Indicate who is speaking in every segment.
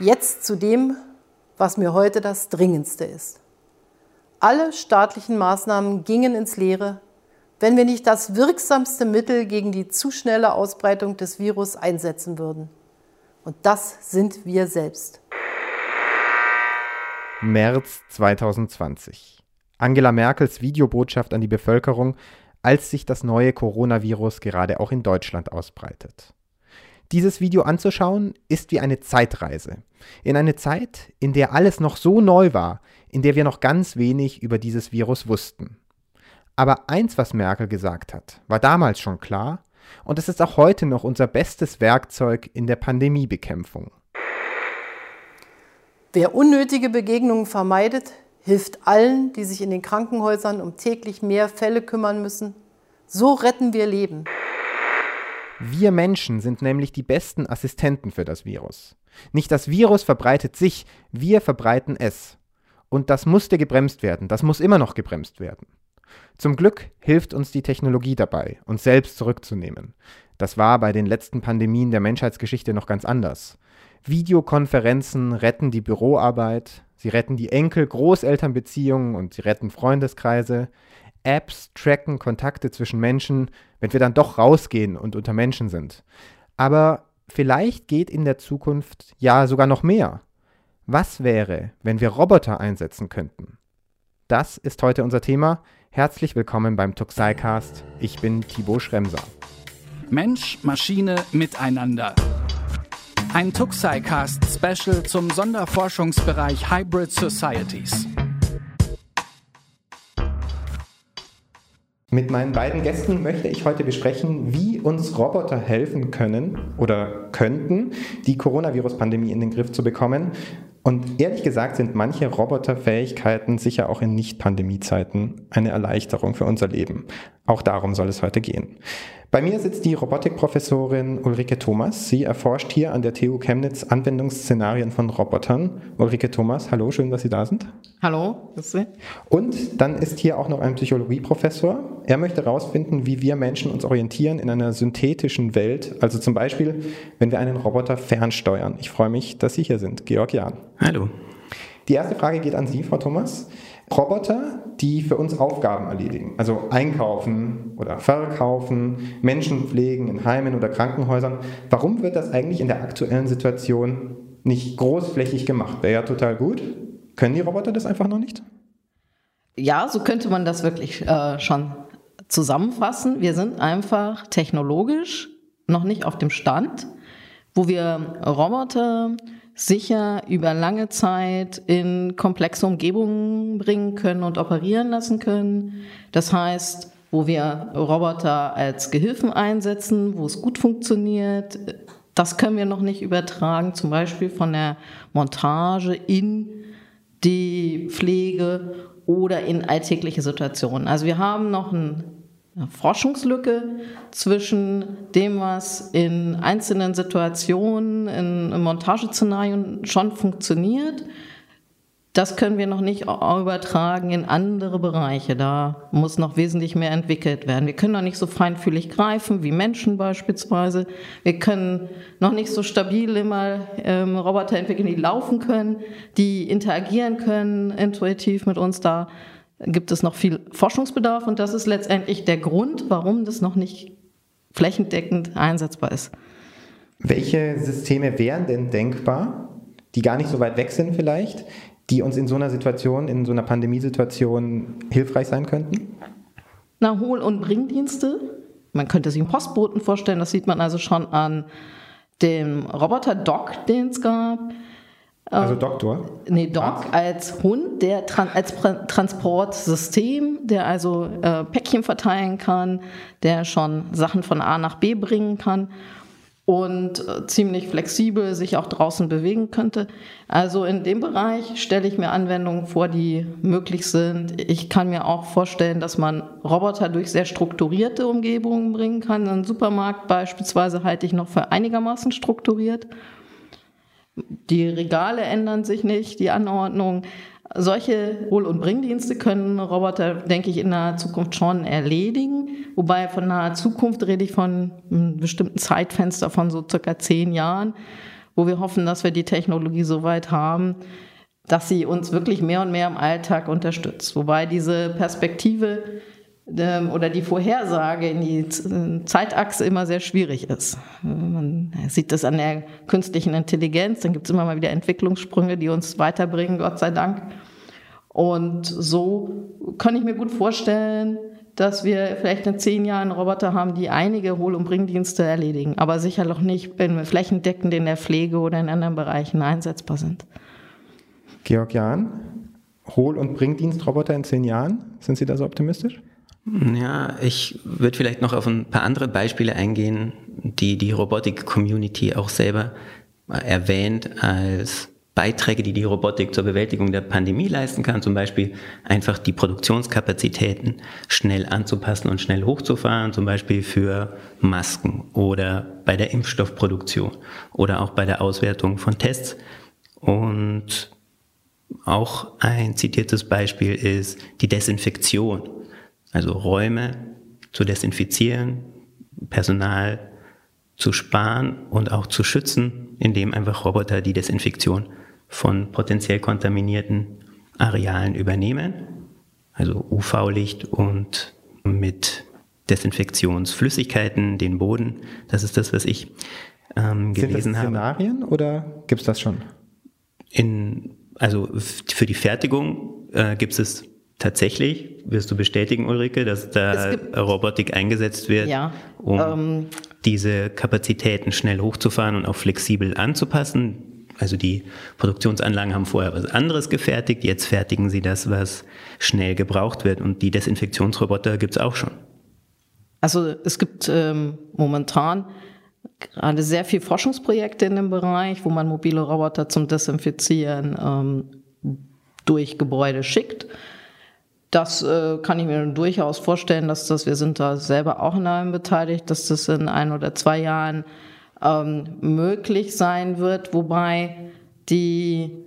Speaker 1: Jetzt zu dem, was mir heute das Dringendste ist. Alle staatlichen Maßnahmen gingen ins Leere, wenn wir nicht das wirksamste Mittel gegen die zu schnelle Ausbreitung des Virus einsetzen würden. Und das sind wir selbst.
Speaker 2: März 2020. Angela Merkels Videobotschaft an die Bevölkerung, als sich das neue Coronavirus gerade auch in Deutschland ausbreitet. Dieses Video anzuschauen ist wie eine Zeitreise. In eine Zeit, in der alles noch so neu war, in der wir noch ganz wenig über dieses Virus wussten. Aber eins, was Merkel gesagt hat, war damals schon klar und es ist auch heute noch unser bestes Werkzeug in der Pandemiebekämpfung.
Speaker 1: Wer unnötige Begegnungen vermeidet, hilft allen, die sich in den Krankenhäusern um täglich mehr Fälle kümmern müssen. So retten wir Leben.
Speaker 2: Wir Menschen sind nämlich die besten Assistenten für das Virus. Nicht das Virus verbreitet sich, wir verbreiten es. Und das musste gebremst werden, das muss immer noch gebremst werden. Zum Glück hilft uns die Technologie dabei, uns selbst zurückzunehmen. Das war bei den letzten Pandemien der Menschheitsgeschichte noch ganz anders. Videokonferenzen retten die Büroarbeit, sie retten die Enkel-Großelternbeziehungen und sie retten Freundeskreise. Apps tracken Kontakte zwischen Menschen, wenn wir dann doch rausgehen und unter Menschen sind. Aber vielleicht geht in der Zukunft ja sogar noch mehr. Was wäre, wenn wir Roboter einsetzen könnten? Das ist heute unser Thema. Herzlich willkommen beim Tuxicast. Ich bin Thibaut Schremser.
Speaker 3: Mensch, Maschine, Miteinander. Ein Tuxicast Special zum Sonderforschungsbereich Hybrid Societies.
Speaker 2: Mit meinen beiden Gästen möchte ich heute besprechen, wie uns Roboter helfen können oder könnten, die Coronavirus-Pandemie in den Griff zu bekommen. Und ehrlich gesagt sind manche Roboterfähigkeiten sicher auch in Nicht-Pandemie-Zeiten eine Erleichterung für unser Leben. Auch darum soll es heute gehen. Bei mir sitzt die Robotikprofessorin Ulrike Thomas. Sie erforscht hier an der TU Chemnitz Anwendungsszenarien von Robotern. Ulrike Thomas, hallo, schön, dass Sie da sind.
Speaker 4: Hallo, grüß Sie.
Speaker 2: Und dann ist hier auch noch ein Psychologieprofessor. Er möchte herausfinden, wie wir Menschen uns orientieren in einer synthetischen Welt. Also zum Beispiel, wenn wir einen Roboter fernsteuern. Ich freue mich, dass Sie hier sind. Georg Jahn.
Speaker 5: Hallo.
Speaker 2: Die erste Frage geht an Sie, Frau Thomas. Roboter, die für uns Aufgaben erledigen, also einkaufen oder verkaufen, Menschen pflegen in Heimen oder Krankenhäusern. Warum wird das eigentlich in der aktuellen Situation nicht großflächig gemacht? Wäre ja total gut. Können die Roboter das einfach noch nicht?
Speaker 4: Ja, so könnte man das wirklich äh, schon zusammenfassen. Wir sind einfach technologisch noch nicht auf dem Stand, wo wir Roboter sicher über lange Zeit in komplexe Umgebungen bringen können und operieren lassen können. Das heißt, wo wir Roboter als Gehilfen einsetzen, wo es gut funktioniert, das können wir noch nicht übertragen, zum Beispiel von der Montage in die Pflege oder in alltägliche Situationen. Also wir haben noch ein Forschungslücke zwischen dem, was in einzelnen Situationen, in Montageszenarien schon funktioniert. Das können wir noch nicht übertragen in andere Bereiche. Da muss noch wesentlich mehr entwickelt werden. Wir können noch nicht so feinfühlig greifen wie Menschen beispielsweise. Wir können noch nicht so stabil immer ähm, Roboter entwickeln, die laufen können, die interagieren können, intuitiv mit uns da gibt es noch viel Forschungsbedarf und das ist letztendlich der Grund, warum das noch nicht flächendeckend einsetzbar ist.
Speaker 2: Welche Systeme wären denn denkbar, die gar nicht so weit weg sind vielleicht, die uns in so einer Situation, in so einer Pandemiesituation hilfreich sein könnten?
Speaker 4: Na, Hohl- und Bringdienste. Man könnte sich einen Postboten vorstellen, das sieht man also schon an dem Roboter Doc, den es gab.
Speaker 2: Also ähm, Doktor?
Speaker 4: Nee, Doc Arzt. als Hund, der als Transportsystem, der also äh, Päckchen verteilen kann, der schon Sachen von A nach B bringen kann und äh, ziemlich flexibel sich auch draußen bewegen könnte. Also in dem Bereich stelle ich mir Anwendungen vor, die möglich sind. Ich kann mir auch vorstellen, dass man Roboter durch sehr strukturierte Umgebungen bringen kann. Ein Supermarkt beispielsweise halte ich noch für einigermaßen strukturiert. Die Regale ändern sich nicht, die Anordnung. Solche Hol- und Bringdienste können Roboter, denke ich, in naher Zukunft schon erledigen. Wobei von naher Zukunft rede ich von einem bestimmten Zeitfenster von so circa zehn Jahren, wo wir hoffen, dass wir die Technologie so weit haben, dass sie uns wirklich mehr und mehr im Alltag unterstützt. Wobei diese Perspektive oder die Vorhersage in die Zeitachse immer sehr schwierig ist. Man sieht das an der künstlichen Intelligenz, dann gibt es immer mal wieder Entwicklungssprünge, die uns weiterbringen, Gott sei Dank. Und so kann ich mir gut vorstellen, dass wir vielleicht in zehn Jahren Roboter haben, die einige Hohl- und Bringdienste erledigen, aber sicher noch nicht flächendeckend in der Pflege oder in anderen Bereichen einsetzbar sind.
Speaker 2: Georg Jahn, Hohl- und Bringdienstroboter in zehn Jahren, sind Sie da so optimistisch?
Speaker 5: Ja, ich würde vielleicht noch auf ein paar andere Beispiele eingehen, die die Robotik-Community auch selber erwähnt als Beiträge, die die Robotik zur Bewältigung der Pandemie leisten kann, zum Beispiel einfach die Produktionskapazitäten schnell anzupassen und schnell hochzufahren, zum Beispiel für Masken oder bei der Impfstoffproduktion oder auch bei der Auswertung von Tests. Und auch ein zitiertes Beispiel ist die Desinfektion, also Räume zu desinfizieren, Personal zu sparen und auch zu schützen, indem einfach Roboter die Desinfektion von potenziell kontaminierten Arealen übernehmen, also UV-Licht und mit Desinfektionsflüssigkeiten den Boden. Das ist das, was ich ähm, gelesen
Speaker 2: Sind das Szenarien
Speaker 5: habe.
Speaker 2: oder gibt es das schon?
Speaker 5: In, also für die Fertigung äh, gibt es tatsächlich, wirst du bestätigen, Ulrike, dass da Robotik eingesetzt wird,
Speaker 4: ja,
Speaker 5: um ähm, diese Kapazitäten schnell hochzufahren und auch flexibel anzupassen. Also die Produktionsanlagen haben vorher was anderes gefertigt, jetzt fertigen sie das, was schnell gebraucht wird. Und die Desinfektionsroboter gibt es auch schon.
Speaker 4: Also es gibt ähm, momentan gerade sehr viele Forschungsprojekte in dem Bereich, wo man mobile Roboter zum Desinfizieren ähm, durch Gebäude schickt. Das äh, kann ich mir durchaus vorstellen, dass das, wir sind da selber auch in einem beteiligt, dass das in ein oder zwei Jahren ähm, möglich sein wird, wobei die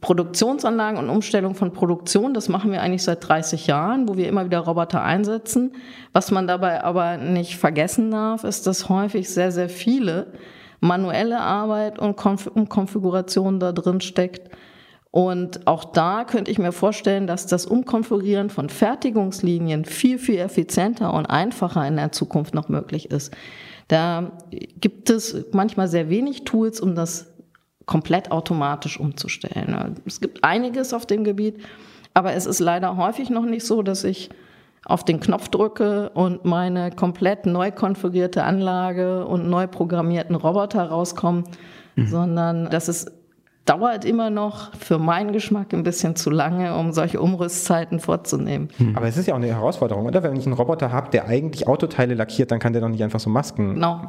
Speaker 4: Produktionsanlagen und Umstellung von Produktion, das machen wir eigentlich seit 30 Jahren, wo wir immer wieder Roboter einsetzen. Was man dabei aber nicht vergessen darf, ist, dass häufig sehr, sehr viele manuelle Arbeit und Konf Konfiguration da drin steckt. Und auch da könnte ich mir vorstellen, dass das Umkonfigurieren von Fertigungslinien viel, viel effizienter und einfacher in der Zukunft noch möglich ist. Da gibt es manchmal sehr wenig Tools, um das komplett automatisch umzustellen. Es gibt einiges auf dem Gebiet, aber es ist leider häufig noch nicht so, dass ich auf den Knopf drücke und meine komplett neu konfigurierte Anlage und neu programmierten Roboter rauskommen, mhm. sondern dass es dauert immer noch für meinen Geschmack ein bisschen zu lange, um solche Umrüstzeiten vorzunehmen.
Speaker 2: Hm. Aber es ist ja auch eine Herausforderung, oder? Wenn ich einen Roboter habe, der eigentlich Autoteile lackiert, dann kann der doch nicht einfach so Masken.
Speaker 4: Genau.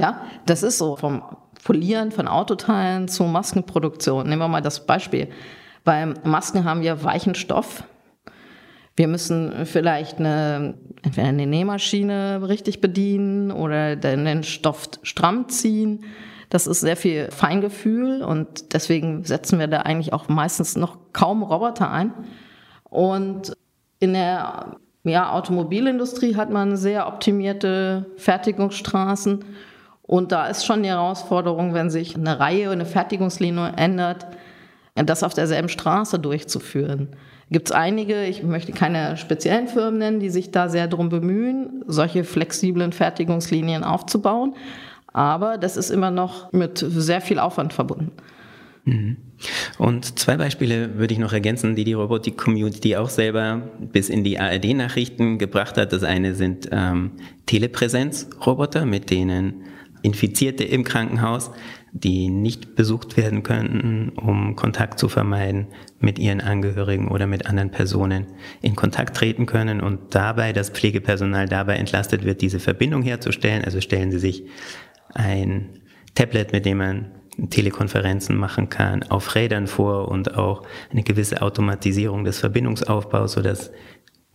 Speaker 4: Ja, das ist so. Vom Polieren von Autoteilen zur Maskenproduktion. Nehmen wir mal das Beispiel. Beim Masken haben wir weichen Stoff. Wir müssen vielleicht eine, entweder eine Nähmaschine richtig bedienen oder den Stoff stramm ziehen. Das ist sehr viel Feingefühl und deswegen setzen wir da eigentlich auch meistens noch kaum Roboter ein. Und in der ja, Automobilindustrie hat man sehr optimierte Fertigungsstraßen. Und da ist schon die Herausforderung, wenn sich eine Reihe, eine Fertigungslinie ändert, das auf derselben Straße durchzuführen. Gibt es einige, ich möchte keine speziellen Firmen nennen, die sich da sehr darum bemühen, solche flexiblen Fertigungslinien aufzubauen. Aber das ist immer noch mit sehr viel Aufwand verbunden.
Speaker 5: Mhm. Und zwei Beispiele würde ich noch ergänzen, die die Robotik-Community auch selber bis in die ARD-Nachrichten gebracht hat. Das eine sind ähm, Telepräsenz-Roboter, mit denen Infizierte im Krankenhaus, die nicht besucht werden könnten, um Kontakt zu vermeiden, mit ihren Angehörigen oder mit anderen Personen in Kontakt treten können und dabei das Pflegepersonal dabei entlastet wird, diese Verbindung herzustellen. Also stellen Sie sich ein Tablet, mit dem man Telekonferenzen machen kann, auf Rädern vor und auch eine gewisse Automatisierung des Verbindungsaufbaus, sodass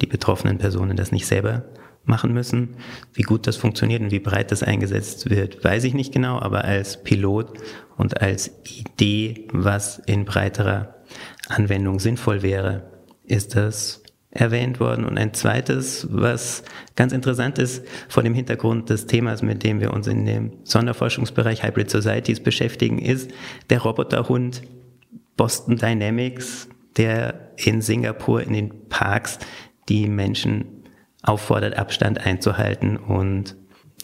Speaker 5: die betroffenen Personen das nicht selber machen müssen. Wie gut das funktioniert und wie breit das eingesetzt wird, weiß ich nicht genau, aber als Pilot und als Idee, was in breiterer Anwendung sinnvoll wäre, ist das erwähnt worden. Und ein zweites, was ganz interessant ist, vor dem Hintergrund des Themas, mit dem wir uns in dem Sonderforschungsbereich Hybrid Societies beschäftigen, ist der Roboterhund Boston Dynamics, der in Singapur in den Parks die Menschen auffordert, Abstand einzuhalten und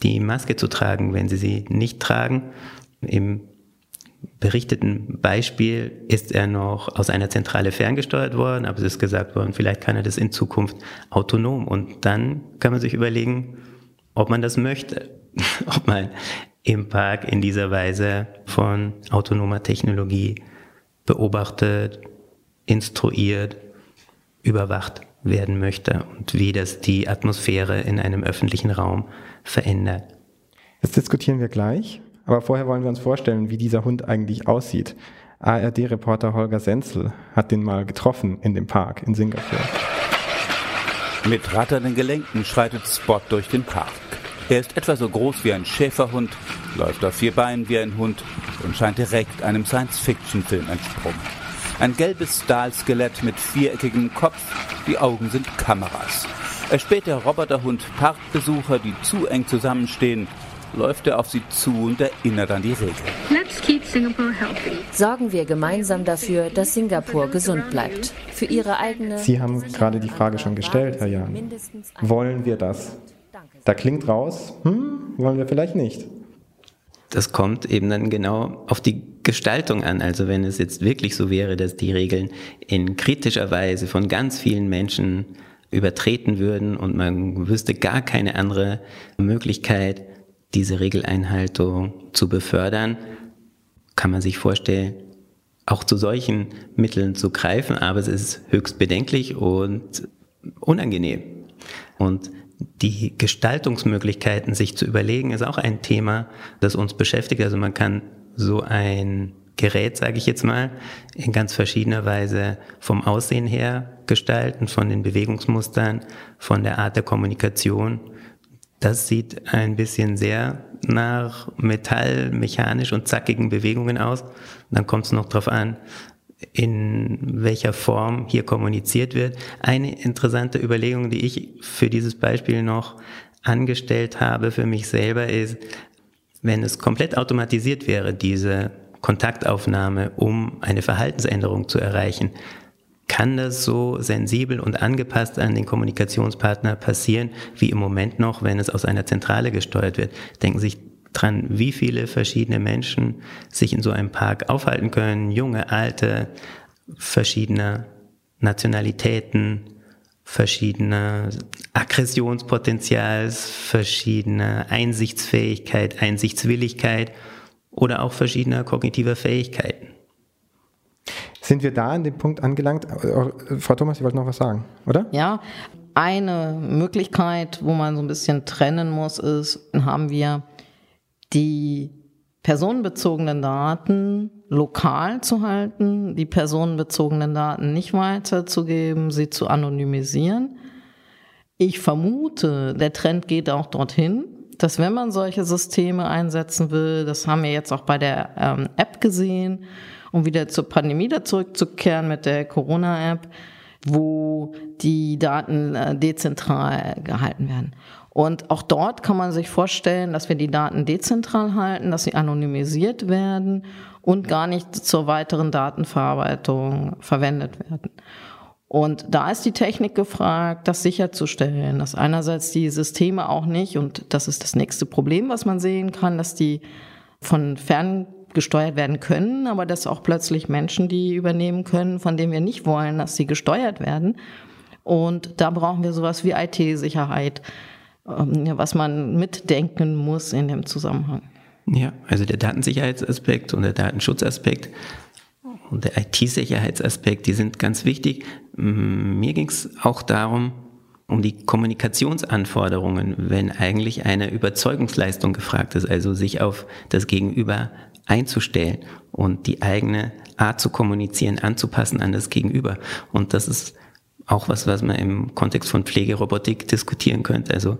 Speaker 5: die Maske zu tragen, wenn sie sie nicht tragen. Im berichteten Beispiel ist er noch aus einer Zentrale ferngesteuert worden, aber es ist gesagt worden, vielleicht kann er das in Zukunft autonom. Und dann kann man sich überlegen, ob man das möchte, ob man im Park in dieser Weise von autonomer Technologie beobachtet, instruiert, überwacht werden möchte und wie das die Atmosphäre in einem öffentlichen Raum verändert.
Speaker 2: Das diskutieren wir gleich. Aber vorher wollen wir uns vorstellen, wie dieser Hund eigentlich aussieht. ARD-Reporter Holger Senzel hat den mal getroffen in dem Park in Singapur.
Speaker 6: Mit ratternden Gelenken schreitet Spot durch den Park. Er ist etwa so groß wie ein Schäferhund, läuft auf vier Beinen wie ein Hund und scheint direkt einem Science-Fiction-Film entsprungen. Ein gelbes Stahlskelett mit viereckigem Kopf, die Augen sind Kameras. Er späht der Roboterhund Parkbesucher, die zu eng zusammenstehen, läuft er auf sie zu und erinnert an die Regeln.
Speaker 7: Sorgen wir gemeinsam dafür, dass Singapur gesund bleibt. Für Ihre eigene.
Speaker 2: Sie haben gerade die Frage schon gestellt, Herr Jan. Wollen wir das? Da klingt raus, hm, wollen wir vielleicht nicht.
Speaker 5: Das kommt eben dann genau auf die Gestaltung an. Also wenn es jetzt wirklich so wäre, dass die Regeln in kritischer Weise von ganz vielen Menschen übertreten würden und man wüsste gar keine andere Möglichkeit, diese Regeleinhaltung zu befördern, kann man sich vorstellen, auch zu solchen Mitteln zu greifen, aber es ist höchst bedenklich und unangenehm. Und die Gestaltungsmöglichkeiten sich zu überlegen, ist auch ein Thema, das uns beschäftigt. Also man kann so ein Gerät, sage ich jetzt mal, in ganz verschiedener Weise vom Aussehen her gestalten, von den Bewegungsmustern, von der Art der Kommunikation das sieht ein bisschen sehr nach Metall, mechanisch und zackigen Bewegungen aus. dann kommt es noch darauf an, in welcher Form hier kommuniziert wird. Eine interessante Überlegung, die ich für dieses Beispiel noch angestellt habe für mich selber ist, wenn es komplett automatisiert wäre, diese Kontaktaufnahme, um eine Verhaltensänderung zu erreichen, kann das so sensibel und angepasst an den Kommunikationspartner passieren, wie im Moment noch, wenn es aus einer Zentrale gesteuert wird. Denken Sie sich dran, wie viele verschiedene Menschen sich in so einem Park aufhalten können, junge, alte, verschiedene Nationalitäten, verschiedene Aggressionspotenzials, verschiedene Einsichtsfähigkeit, Einsichtswilligkeit oder auch verschiedene kognitive Fähigkeiten.
Speaker 2: Sind wir da an dem Punkt angelangt? Äh, Frau Thomas, Sie wollten noch was sagen, oder?
Speaker 4: Ja, eine Möglichkeit, wo man so ein bisschen trennen muss, ist, haben wir die personenbezogenen Daten lokal zu halten, die personenbezogenen Daten nicht weiterzugeben, sie zu anonymisieren. Ich vermute, der Trend geht auch dorthin, dass wenn man solche Systeme einsetzen will, das haben wir jetzt auch bei der ähm, App gesehen, um wieder zur Pandemie da zurückzukehren mit der Corona-App, wo die Daten äh, dezentral gehalten werden. Und auch dort kann man sich vorstellen, dass wir die Daten dezentral halten, dass sie anonymisiert werden und gar nicht zur weiteren Datenverarbeitung verwendet werden. Und da ist die Technik gefragt, das sicherzustellen, dass einerseits die Systeme auch nicht, und das ist das nächste Problem, was man sehen kann, dass die von fern gesteuert werden können, aber dass auch plötzlich Menschen die übernehmen können, von denen wir nicht wollen, dass sie gesteuert werden. Und da brauchen wir sowas wie IT-Sicherheit, ähm, was man mitdenken muss in dem Zusammenhang.
Speaker 5: Ja, also der Datensicherheitsaspekt und der Datenschutzaspekt und der IT-Sicherheitsaspekt, die sind ganz wichtig. Mir ging es auch darum, um die Kommunikationsanforderungen, wenn eigentlich eine Überzeugungsleistung gefragt ist, also sich auf das Gegenüber einzustellen und die eigene Art zu kommunizieren anzupassen an das Gegenüber. Und das ist auch was, was man im Kontext von Pflegerobotik diskutieren könnte. Also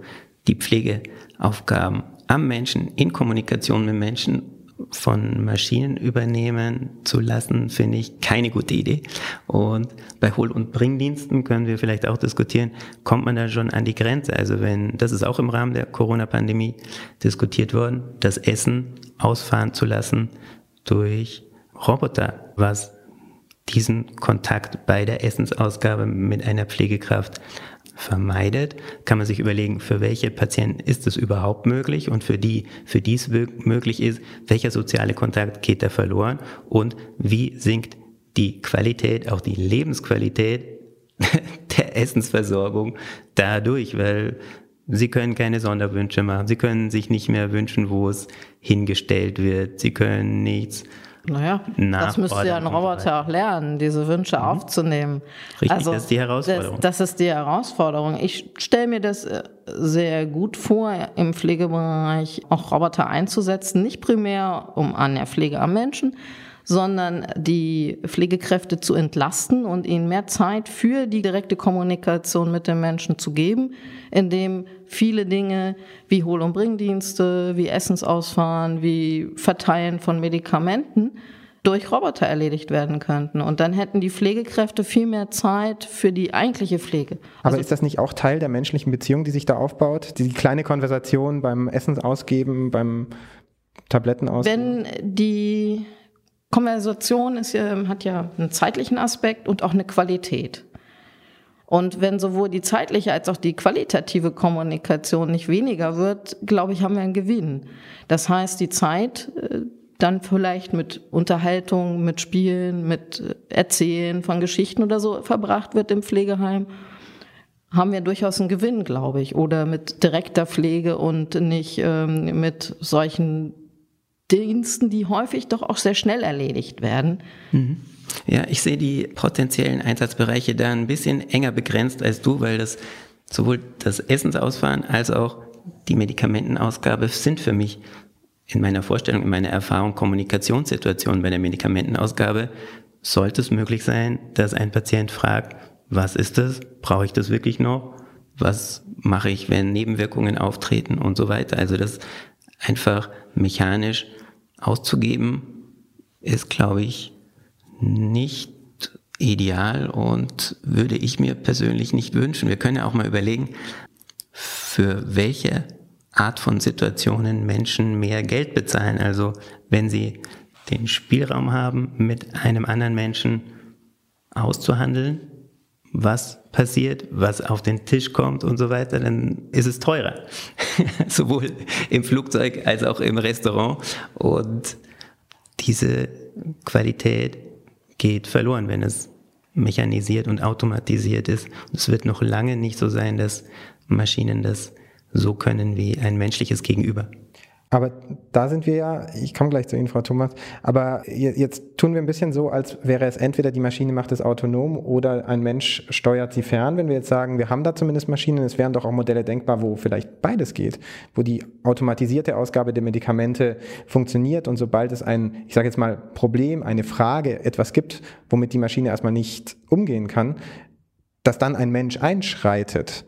Speaker 5: die Pflegeaufgaben am Menschen, in Kommunikation mit Menschen von Maschinen übernehmen zu lassen, finde ich keine gute Idee. Und bei Hol- und Bringdiensten können wir vielleicht auch diskutieren, kommt man da schon an die Grenze? Also wenn, das ist auch im Rahmen der Corona-Pandemie diskutiert worden, das Essen ausfahren zu lassen durch Roboter, was diesen Kontakt bei der Essensausgabe mit einer Pflegekraft vermeidet, kann man sich überlegen, für welche Patienten ist es überhaupt möglich und für die, für die es möglich ist, welcher soziale Kontakt geht da verloren und wie sinkt die Qualität, auch die Lebensqualität der Essensversorgung dadurch, weil Sie können keine Sonderwünsche machen. Sie können sich nicht mehr wünschen, wo es hingestellt wird. Sie können nichts
Speaker 4: naja, das müsste ja ein Roboter auch lernen, diese Wünsche mhm. aufzunehmen.
Speaker 5: Richtig, also, das ist die Herausforderung.
Speaker 4: Das, das ist die Herausforderung. Ich stelle mir das äh, sehr gut vor, im Pflegebereich auch Roboter einzusetzen, nicht primär um an der Pflege am Menschen, sondern die Pflegekräfte zu entlasten und ihnen mehr Zeit für die direkte Kommunikation mit den Menschen zu geben, indem viele Dinge wie Hohl- und Bringdienste, wie Essensausfahren, wie Verteilen von Medikamenten durch Roboter erledigt werden könnten. Und dann hätten die Pflegekräfte viel mehr Zeit für die eigentliche Pflege.
Speaker 2: Aber also ist das nicht auch Teil der menschlichen Beziehung, die sich da aufbaut? Die kleine Konversation beim Essensausgeben, beim Tabletten
Speaker 4: ausgeben? Wenn die Konversation ist ja, hat ja einen zeitlichen Aspekt und auch eine Qualität. Und wenn sowohl die zeitliche als auch die qualitative Kommunikation nicht weniger wird, glaube ich, haben wir einen Gewinn. Das heißt, die Zeit äh, dann vielleicht mit Unterhaltung, mit Spielen, mit äh, Erzählen von Geschichten oder so verbracht wird im Pflegeheim, haben wir durchaus einen Gewinn, glaube ich. Oder mit direkter Pflege und nicht ähm, mit solchen Diensten, die häufig doch auch sehr schnell erledigt werden.
Speaker 5: Mhm. Ja, ich sehe die potenziellen Einsatzbereiche da ein bisschen enger begrenzt als du, weil das sowohl das Essensausfahren als auch die Medikamentenausgabe sind für mich in meiner Vorstellung, in meiner Erfahrung Kommunikationssituationen bei der Medikamentenausgabe. Sollte es möglich sein, dass ein Patient fragt, was ist das? Brauche ich das wirklich noch? Was mache ich, wenn Nebenwirkungen auftreten und so weiter? Also das einfach mechanisch auszugeben, ist, glaube ich, nicht ideal und würde ich mir persönlich nicht wünschen. Wir können ja auch mal überlegen, für welche Art von Situationen Menschen mehr Geld bezahlen. Also wenn sie den Spielraum haben, mit einem anderen Menschen auszuhandeln, was passiert, was auf den Tisch kommt und so weiter, dann ist es teurer. Sowohl im Flugzeug als auch im Restaurant. Und diese Qualität geht verloren, wenn es mechanisiert und automatisiert ist. Es wird noch lange nicht so sein, dass Maschinen das so können wie ein menschliches Gegenüber.
Speaker 2: Aber da sind wir ja, ich komme gleich zu Ihnen, Frau Thomas, aber jetzt tun wir ein bisschen so, als wäre es entweder die Maschine macht es autonom oder ein Mensch steuert sie fern. Wenn wir jetzt sagen, wir haben da zumindest Maschinen, es wären doch auch Modelle denkbar, wo vielleicht beides geht, wo die automatisierte Ausgabe der Medikamente funktioniert und sobald es ein, ich sage jetzt mal, Problem, eine Frage, etwas gibt, womit die Maschine erstmal nicht umgehen kann, dass dann ein Mensch einschreitet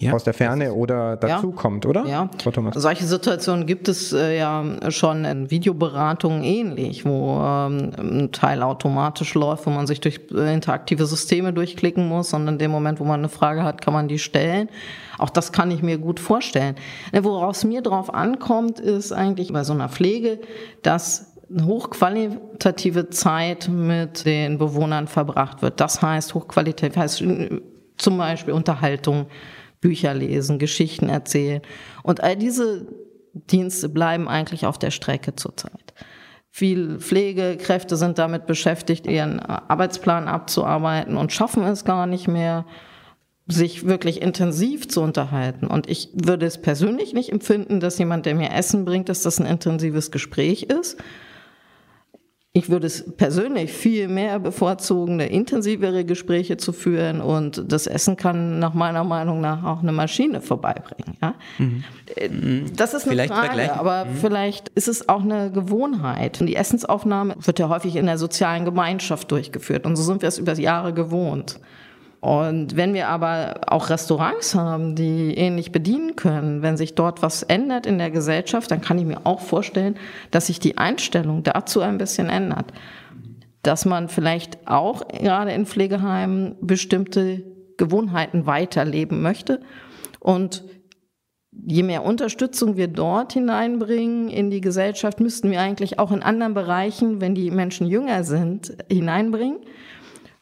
Speaker 2: ja. aus der Ferne oder dazu ja. kommt, oder?
Speaker 4: Ja, solche Situationen gibt es äh, ja schon in Videoberatungen ähnlich, wo ähm, ein Teil automatisch läuft, wo man sich durch äh, interaktive Systeme durchklicken muss und in dem Moment, wo man eine Frage hat, kann man die stellen. Auch das kann ich mir gut vorstellen. Äh, woraus es mir drauf ankommt, ist eigentlich bei so einer Pflege, dass hochqualitative Zeit mit den Bewohnern verbracht wird. Das heißt, hochqualitativ heißt äh, zum Beispiel Unterhaltung, Bücher lesen, Geschichten erzählen. Und all diese Dienste bleiben eigentlich auf der Strecke zurzeit. Viel Pflegekräfte sind damit beschäftigt, ihren Arbeitsplan abzuarbeiten und schaffen es gar nicht mehr, sich wirklich intensiv zu unterhalten. Und ich würde es persönlich nicht empfinden, dass jemand, der mir Essen bringt, dass das ein intensives Gespräch ist, ich würde es persönlich viel mehr bevorzugen, intensivere Gespräche zu führen und das Essen kann nach meiner Meinung nach auch eine Maschine vorbeibringen. Ja? Mhm. Das ist eine vielleicht Frage, aber mhm. vielleicht ist es auch eine Gewohnheit. Und die Essensaufnahme wird ja häufig in der sozialen Gemeinschaft durchgeführt und so sind wir es über Jahre gewohnt. Und wenn wir aber auch Restaurants haben, die ähnlich bedienen können, wenn sich dort was ändert in der Gesellschaft, dann kann ich mir auch vorstellen, dass sich die Einstellung dazu ein bisschen ändert. Dass man vielleicht auch gerade in Pflegeheimen bestimmte Gewohnheiten weiterleben möchte. Und je mehr Unterstützung wir dort hineinbringen in die Gesellschaft, müssten wir eigentlich auch in anderen Bereichen, wenn die Menschen jünger sind, hineinbringen,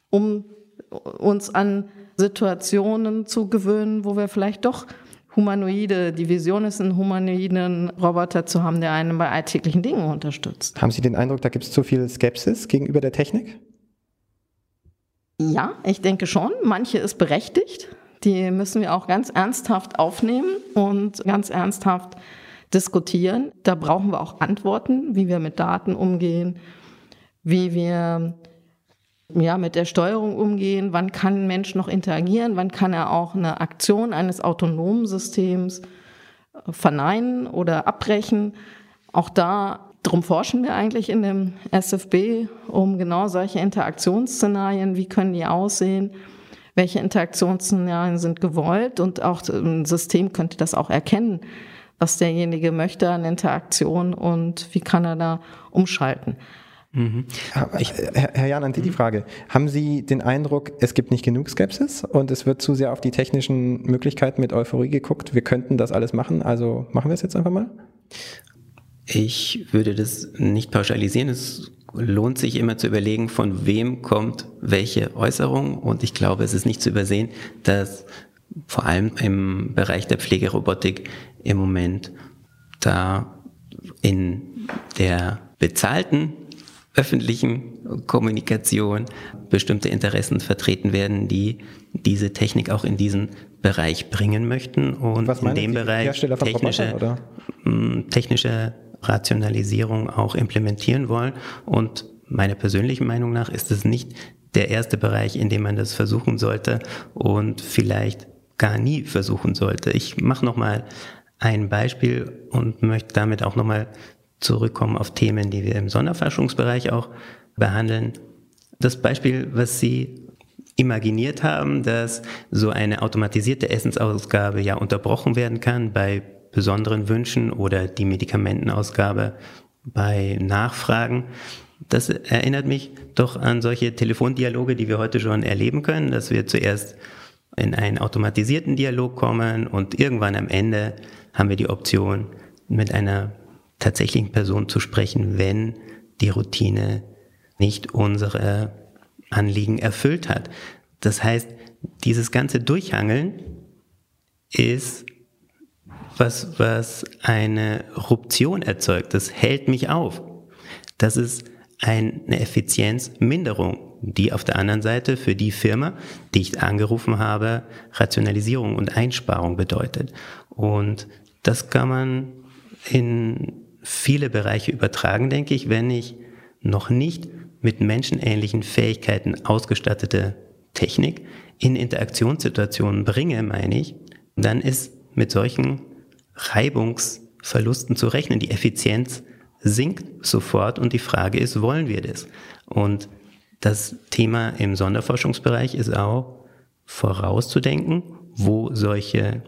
Speaker 4: um uns an Situationen zu gewöhnen, wo wir vielleicht doch humanoide, die Vision ist, einen humanoiden Roboter zu haben, der einen bei alltäglichen Dingen unterstützt.
Speaker 2: Haben Sie den Eindruck, da gibt es zu viel Skepsis gegenüber der Technik?
Speaker 4: Ja, ich denke schon. Manche ist berechtigt. Die müssen wir auch ganz ernsthaft aufnehmen und ganz ernsthaft diskutieren. Da brauchen wir auch Antworten, wie wir mit Daten umgehen, wie wir ja, mit der Steuerung umgehen, wann kann ein Mensch noch interagieren, wann kann er auch eine Aktion eines autonomen Systems äh, verneinen oder abbrechen. Auch da drum forschen wir eigentlich in dem SFB um genau solche Interaktionsszenarien, wie können die aussehen, welche Interaktionsszenarien sind gewollt und auch ein System könnte das auch erkennen, was derjenige möchte an Interaktion und wie kann er da umschalten.
Speaker 2: Mhm. Ich, Herr, Herr Jan, an Sie die Frage. Haben Sie den Eindruck, es gibt nicht genug Skepsis und es wird zu sehr auf die technischen Möglichkeiten mit Euphorie geguckt? Wir könnten das alles machen, also machen wir es jetzt einfach mal?
Speaker 5: Ich würde das nicht pauschalisieren. Es lohnt sich immer zu überlegen, von wem kommt welche Äußerung. Und ich glaube, es ist nicht zu übersehen, dass vor allem im Bereich der Pflegerobotik im Moment da in der bezahlten öffentlichen Kommunikation bestimmte Interessen vertreten werden, die diese Technik auch in diesen Bereich bringen möchten und in dem Sie? Bereich technische, mm, technische Rationalisierung auch implementieren wollen. Und meiner persönlichen Meinung nach ist es nicht der erste Bereich, in dem man das versuchen sollte und vielleicht gar nie versuchen sollte. Ich mache nochmal ein Beispiel und möchte damit auch nochmal zurückkommen auf Themen, die wir im Sonderforschungsbereich auch behandeln. Das Beispiel, was Sie imaginiert haben, dass so eine automatisierte Essensausgabe ja unterbrochen werden kann bei besonderen Wünschen oder die Medikamentenausgabe bei Nachfragen. Das erinnert mich doch an solche Telefondialoge, die wir heute schon erleben können, dass wir zuerst in einen automatisierten Dialog kommen und irgendwann am Ende haben wir die Option, mit einer tatsächlichen Person zu sprechen, wenn die Routine nicht unsere Anliegen erfüllt hat. Das heißt, dieses ganze Durchhangeln ist was, was eine Ruption erzeugt. Das hält mich auf. Das ist eine Effizienzminderung, die auf der anderen Seite für die Firma, die ich angerufen habe, Rationalisierung und Einsparung bedeutet. Und das kann man in viele Bereiche übertragen, denke ich, wenn ich noch nicht mit menschenähnlichen Fähigkeiten ausgestattete Technik in Interaktionssituationen bringe, meine ich, dann ist mit solchen Reibungsverlusten zu rechnen. Die Effizienz sinkt sofort und die Frage ist, wollen wir das? Und das Thema im Sonderforschungsbereich ist auch vorauszudenken, wo solche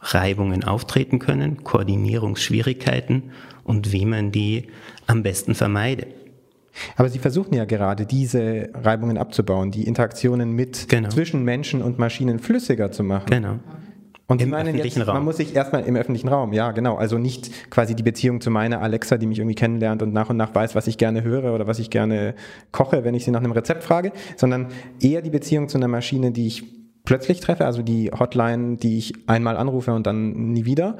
Speaker 5: Reibungen auftreten können, Koordinierungsschwierigkeiten und wie man die am besten vermeidet.
Speaker 2: Aber Sie versuchen ja gerade, diese Reibungen abzubauen, die Interaktionen mit genau. zwischen Menschen und Maschinen flüssiger zu machen.
Speaker 5: Genau.
Speaker 2: Und Im öffentlichen jetzt, Raum. Man muss sich erstmal im öffentlichen Raum, ja, genau. Also nicht quasi die Beziehung zu meiner Alexa, die mich irgendwie kennenlernt und nach und nach weiß, was ich gerne höre oder was ich gerne koche, wenn ich sie nach einem Rezept frage, sondern eher die Beziehung zu einer Maschine, die ich plötzlich treffe, also die Hotline, die ich einmal anrufe und dann nie wieder.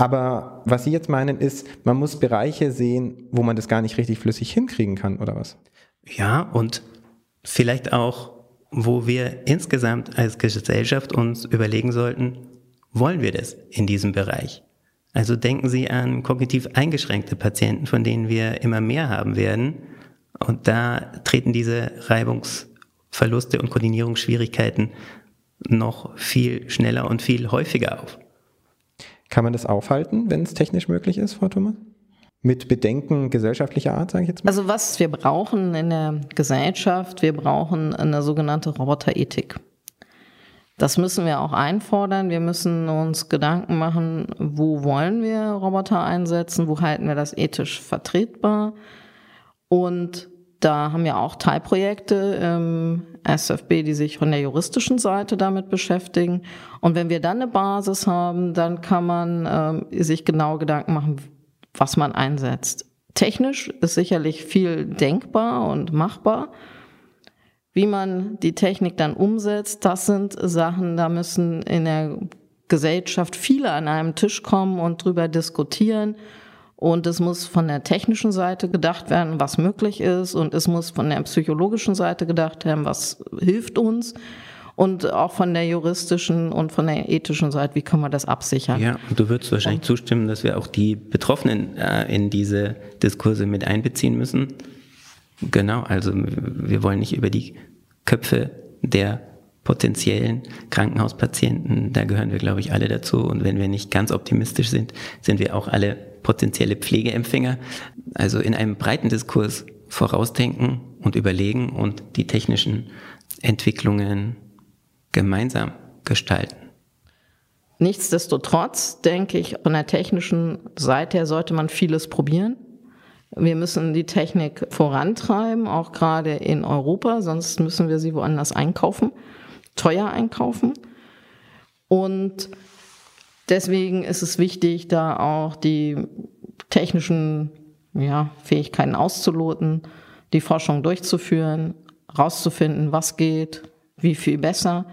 Speaker 2: Aber was Sie jetzt meinen, ist, man muss Bereiche sehen, wo man das gar nicht richtig flüssig hinkriegen kann, oder was?
Speaker 5: Ja, und vielleicht auch, wo wir insgesamt als Gesellschaft uns überlegen sollten, wollen wir das in diesem Bereich? Also denken Sie an kognitiv eingeschränkte Patienten, von denen wir immer mehr haben werden. Und da treten diese Reibungsverluste und Koordinierungsschwierigkeiten noch viel schneller und viel häufiger auf.
Speaker 2: Kann man das aufhalten, wenn es technisch möglich ist, Frau Thomas? Mit Bedenken gesellschaftlicher Art, sage ich jetzt mal?
Speaker 4: Also was wir brauchen in der Gesellschaft, wir brauchen eine sogenannte Roboterethik. Das müssen wir auch einfordern. Wir müssen uns Gedanken machen, wo wollen wir Roboter einsetzen, wo halten wir das ethisch vertretbar. Und da haben wir auch Teilprojekte im SFB, die sich von der juristischen Seite damit beschäftigen. Und wenn wir dann eine Basis haben, dann kann man äh, sich genau Gedanken machen, was man einsetzt. Technisch ist sicherlich viel denkbar und machbar. Wie man die Technik dann umsetzt, das sind Sachen, da müssen in der Gesellschaft viele an einem Tisch kommen und drüber diskutieren. Und es muss von der technischen Seite gedacht werden, was möglich ist. Und es muss von der psychologischen Seite gedacht werden, was hilft uns. Und auch von der juristischen und von der ethischen Seite, wie können wir das absichern?
Speaker 5: Ja, und du würdest wahrscheinlich zustimmen, dass wir auch die Betroffenen äh, in diese Diskurse mit einbeziehen müssen. Genau, also wir wollen nicht über die Köpfe der potenziellen Krankenhauspatienten, da gehören wir, glaube ich, alle dazu. Und wenn wir nicht ganz optimistisch sind, sind wir auch alle potenzielle Pflegeempfänger. Also in einem breiten Diskurs vorausdenken und überlegen und die technischen Entwicklungen gemeinsam gestalten.
Speaker 4: Nichtsdestotrotz denke ich, von der technischen Seite her sollte man vieles probieren. Wir müssen die Technik vorantreiben, auch gerade in Europa, sonst müssen wir sie woanders einkaufen, teuer einkaufen. Und deswegen ist es wichtig, da auch die technischen ja, Fähigkeiten auszuloten, die Forschung durchzuführen, rauszufinden, was geht, wie viel besser,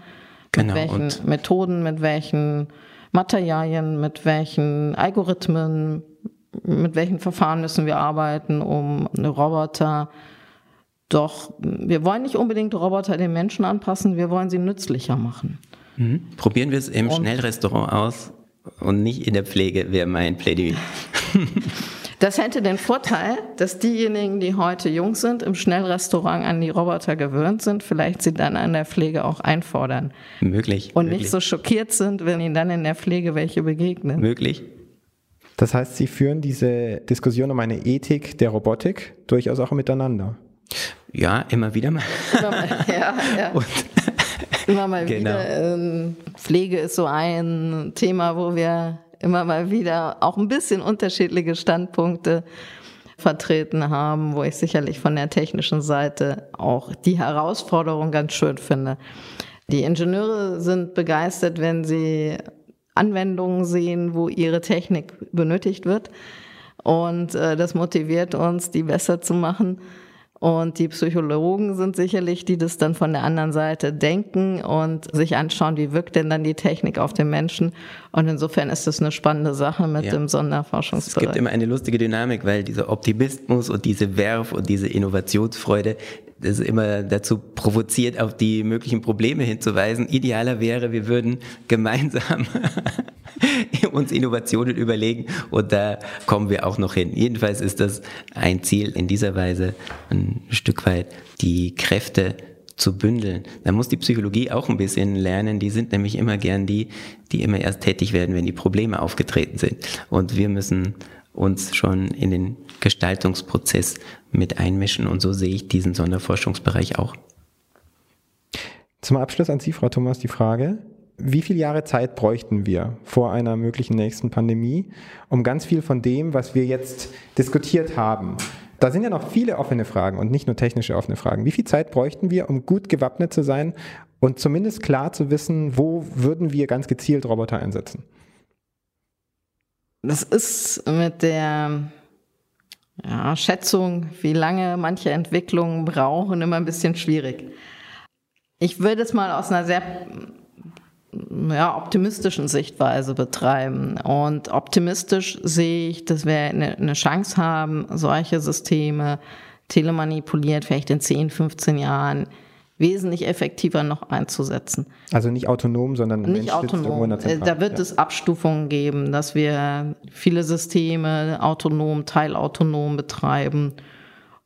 Speaker 4: genau, mit welchen Methoden, mit welchen Materialien, mit welchen Algorithmen, mit welchen Verfahren müssen wir arbeiten, um eine Roboter doch, wir wollen nicht unbedingt Roboter den Menschen anpassen, wir wollen sie nützlicher machen.
Speaker 5: Mhm. Probieren wir es im und Schnellrestaurant aus und nicht in der Pflege, wäre mein Plädoyer.
Speaker 4: Das hätte den Vorteil, dass diejenigen, die heute jung sind, im Schnellrestaurant an die Roboter gewöhnt sind, vielleicht sie dann an der Pflege auch einfordern.
Speaker 5: Möglich.
Speaker 4: Und
Speaker 5: möglich.
Speaker 4: nicht so schockiert sind, wenn ihnen dann in der Pflege welche begegnen.
Speaker 5: Möglich.
Speaker 2: Das heißt, Sie führen diese Diskussion um eine Ethik der Robotik durchaus auch miteinander.
Speaker 5: Ja, immer wieder mal.
Speaker 4: Immer mal, ja, ja. Und immer mal genau. wieder. Ähm, Pflege ist so ein Thema, wo wir immer mal wieder auch ein bisschen unterschiedliche Standpunkte vertreten haben, wo ich sicherlich von der technischen Seite auch die Herausforderung ganz schön finde. Die Ingenieure sind begeistert, wenn sie Anwendungen sehen, wo ihre Technik benötigt wird. Und äh, das motiviert uns, die besser zu machen. Und die Psychologen sind sicherlich, die das dann von der anderen Seite denken und sich anschauen, wie wirkt denn dann die Technik auf den Menschen. Und insofern ist das eine spannende Sache mit ja. dem Sonderforschungsbereich.
Speaker 5: Es gibt immer eine lustige Dynamik, weil dieser Optimismus und diese Werf und diese Innovationsfreude, das immer dazu provoziert, auf die möglichen Probleme hinzuweisen. Idealer wäre, wir würden gemeinsam uns Innovationen überlegen und da kommen wir auch noch hin. Jedenfalls ist das ein Ziel, in dieser Weise ein Stück weit die Kräfte zu bündeln. Da muss die Psychologie auch ein bisschen lernen. Die sind nämlich immer gern die, die immer erst tätig werden, wenn die Probleme aufgetreten sind. Und wir müssen uns schon in den Gestaltungsprozess mit einmischen. Und so sehe ich diesen Sonderforschungsbereich auch.
Speaker 2: Zum Abschluss an Sie, Frau Thomas, die Frage, wie viele Jahre Zeit bräuchten wir vor einer möglichen nächsten Pandemie, um ganz viel von dem, was wir jetzt diskutiert haben, da sind ja noch viele offene Fragen und nicht nur technische offene Fragen. Wie viel Zeit bräuchten wir, um gut gewappnet zu sein und zumindest klar zu wissen, wo würden wir ganz gezielt Roboter einsetzen?
Speaker 4: Das ist mit der ja, Schätzung, wie lange manche Entwicklungen brauchen, immer ein bisschen schwierig. Ich würde es mal aus einer sehr ja, optimistischen Sichtweise betreiben. Und optimistisch sehe ich, dass wir eine, Chance haben, solche Systeme telemanipuliert, vielleicht in 10, 15 Jahren, wesentlich effektiver noch einzusetzen.
Speaker 2: Also nicht autonom, sondern
Speaker 4: nicht autonom. Äh, da wird ja. es Abstufungen geben, dass wir viele Systeme autonom, teilautonom betreiben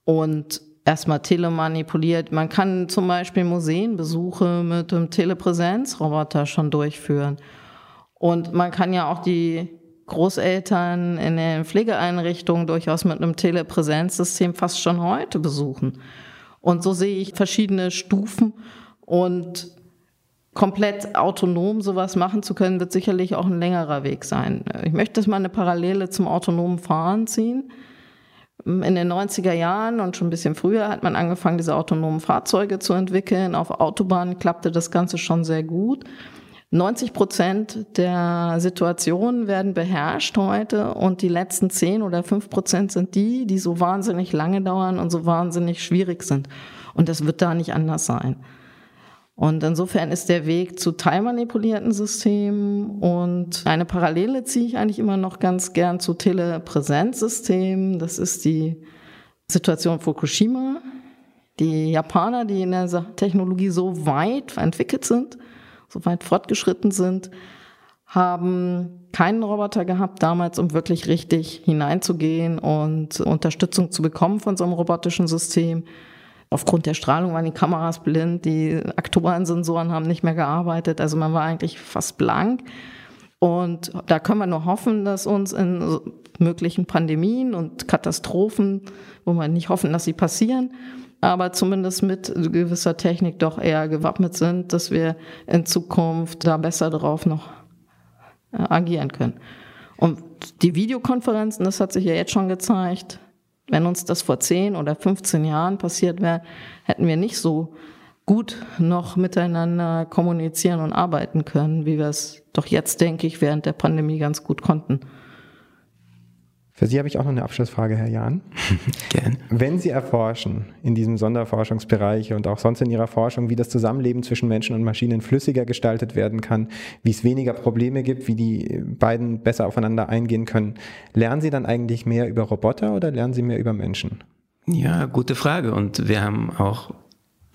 Speaker 4: und erstmal telemanipuliert. Man kann zum Beispiel Museenbesuche mit einem Telepräsenzroboter schon durchführen. Und man kann ja auch die Großeltern in den Pflegeeinrichtungen durchaus mit einem Telepräsenzsystem fast schon heute besuchen. Und so sehe ich verschiedene Stufen und komplett autonom sowas machen zu können, wird sicherlich auch ein längerer Weg sein. Ich möchte jetzt mal eine Parallele zum autonomen Fahren ziehen. In den 90er Jahren und schon ein bisschen früher hat man angefangen, diese autonomen Fahrzeuge zu entwickeln. Auf Autobahnen klappte das Ganze schon sehr gut. 90 Prozent der Situationen werden beherrscht heute und die letzten 10 oder 5 Prozent sind die, die so wahnsinnig lange dauern und so wahnsinnig schwierig sind. Und das wird da nicht anders sein. Und insofern ist der Weg zu teilmanipulierten Systemen und eine Parallele ziehe ich eigentlich immer noch ganz gern zu Telepräsenzsystemen. Das ist die Situation Fukushima. Die Japaner, die in der Technologie so weit entwickelt sind, so weit fortgeschritten sind, haben keinen Roboter gehabt damals, um wirklich richtig hineinzugehen und Unterstützung zu bekommen von so einem robotischen System. Aufgrund der Strahlung waren die Kameras blind, die Aktorensensoren haben nicht mehr gearbeitet, also man war eigentlich fast blank. Und da können wir nur hoffen, dass uns in möglichen Pandemien und Katastrophen, wo wir nicht hoffen, dass sie passieren, aber zumindest mit gewisser Technik doch eher gewappnet sind, dass wir in Zukunft da besser drauf noch äh, agieren können. Und die Videokonferenzen, das hat sich ja jetzt schon gezeigt, wenn uns das vor 10 oder 15 Jahren passiert wäre, hätten wir nicht so gut noch miteinander kommunizieren und arbeiten können, wie wir es doch jetzt, denke ich, während der Pandemie ganz gut konnten.
Speaker 2: Für Sie habe ich auch noch eine Abschlussfrage, Herr Jahn.
Speaker 5: Gern.
Speaker 2: Wenn Sie erforschen in diesem Sonderforschungsbereich und auch sonst in Ihrer Forschung, wie das Zusammenleben zwischen Menschen und Maschinen flüssiger gestaltet werden kann, wie es weniger Probleme gibt, wie die beiden besser aufeinander eingehen können, lernen Sie dann eigentlich mehr über Roboter oder lernen Sie mehr über Menschen?
Speaker 5: Ja, gute Frage. Und wir haben auch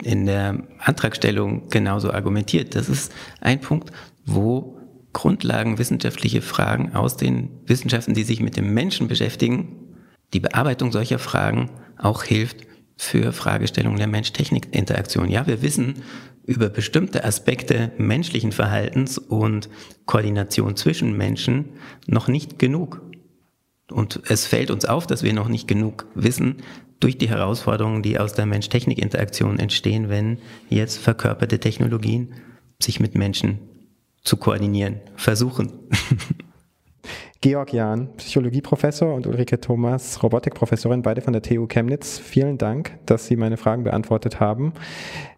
Speaker 5: in der Antragstellung genauso argumentiert. Das ist ein Punkt, wo grundlagenwissenschaftliche Fragen aus den Wissenschaften, die sich mit dem Menschen beschäftigen, die Bearbeitung solcher Fragen auch hilft für Fragestellungen der Mensch-Technik-Interaktion. Ja, wir wissen über bestimmte Aspekte menschlichen Verhaltens und Koordination zwischen Menschen noch nicht genug. Und es fällt uns auf, dass wir noch nicht genug wissen durch die Herausforderungen, die aus der Mensch-Technik-Interaktion entstehen, wenn jetzt verkörperte Technologien sich mit Menschen zu koordinieren. Versuchen.
Speaker 2: Georg Jahn, Psychologieprofessor und Ulrike Thomas, Robotikprofessorin, beide von der TU Chemnitz. Vielen Dank, dass Sie meine Fragen beantwortet haben.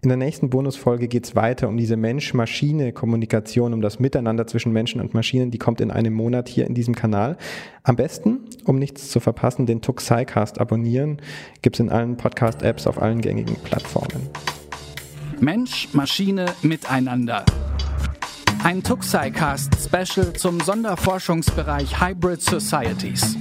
Speaker 2: In der nächsten Bonusfolge geht es weiter um diese Mensch-Maschine-Kommunikation, um das Miteinander zwischen Menschen und Maschinen. Die kommt in einem Monat hier in diesem Kanal. Am besten, um nichts zu verpassen, den Tuxicast abonnieren. Gibt es in allen Podcast-Apps auf allen gängigen Plattformen.
Speaker 3: Mensch, Maschine, Miteinander. Ein Tuxicast Special zum Sonderforschungsbereich Hybrid Societies.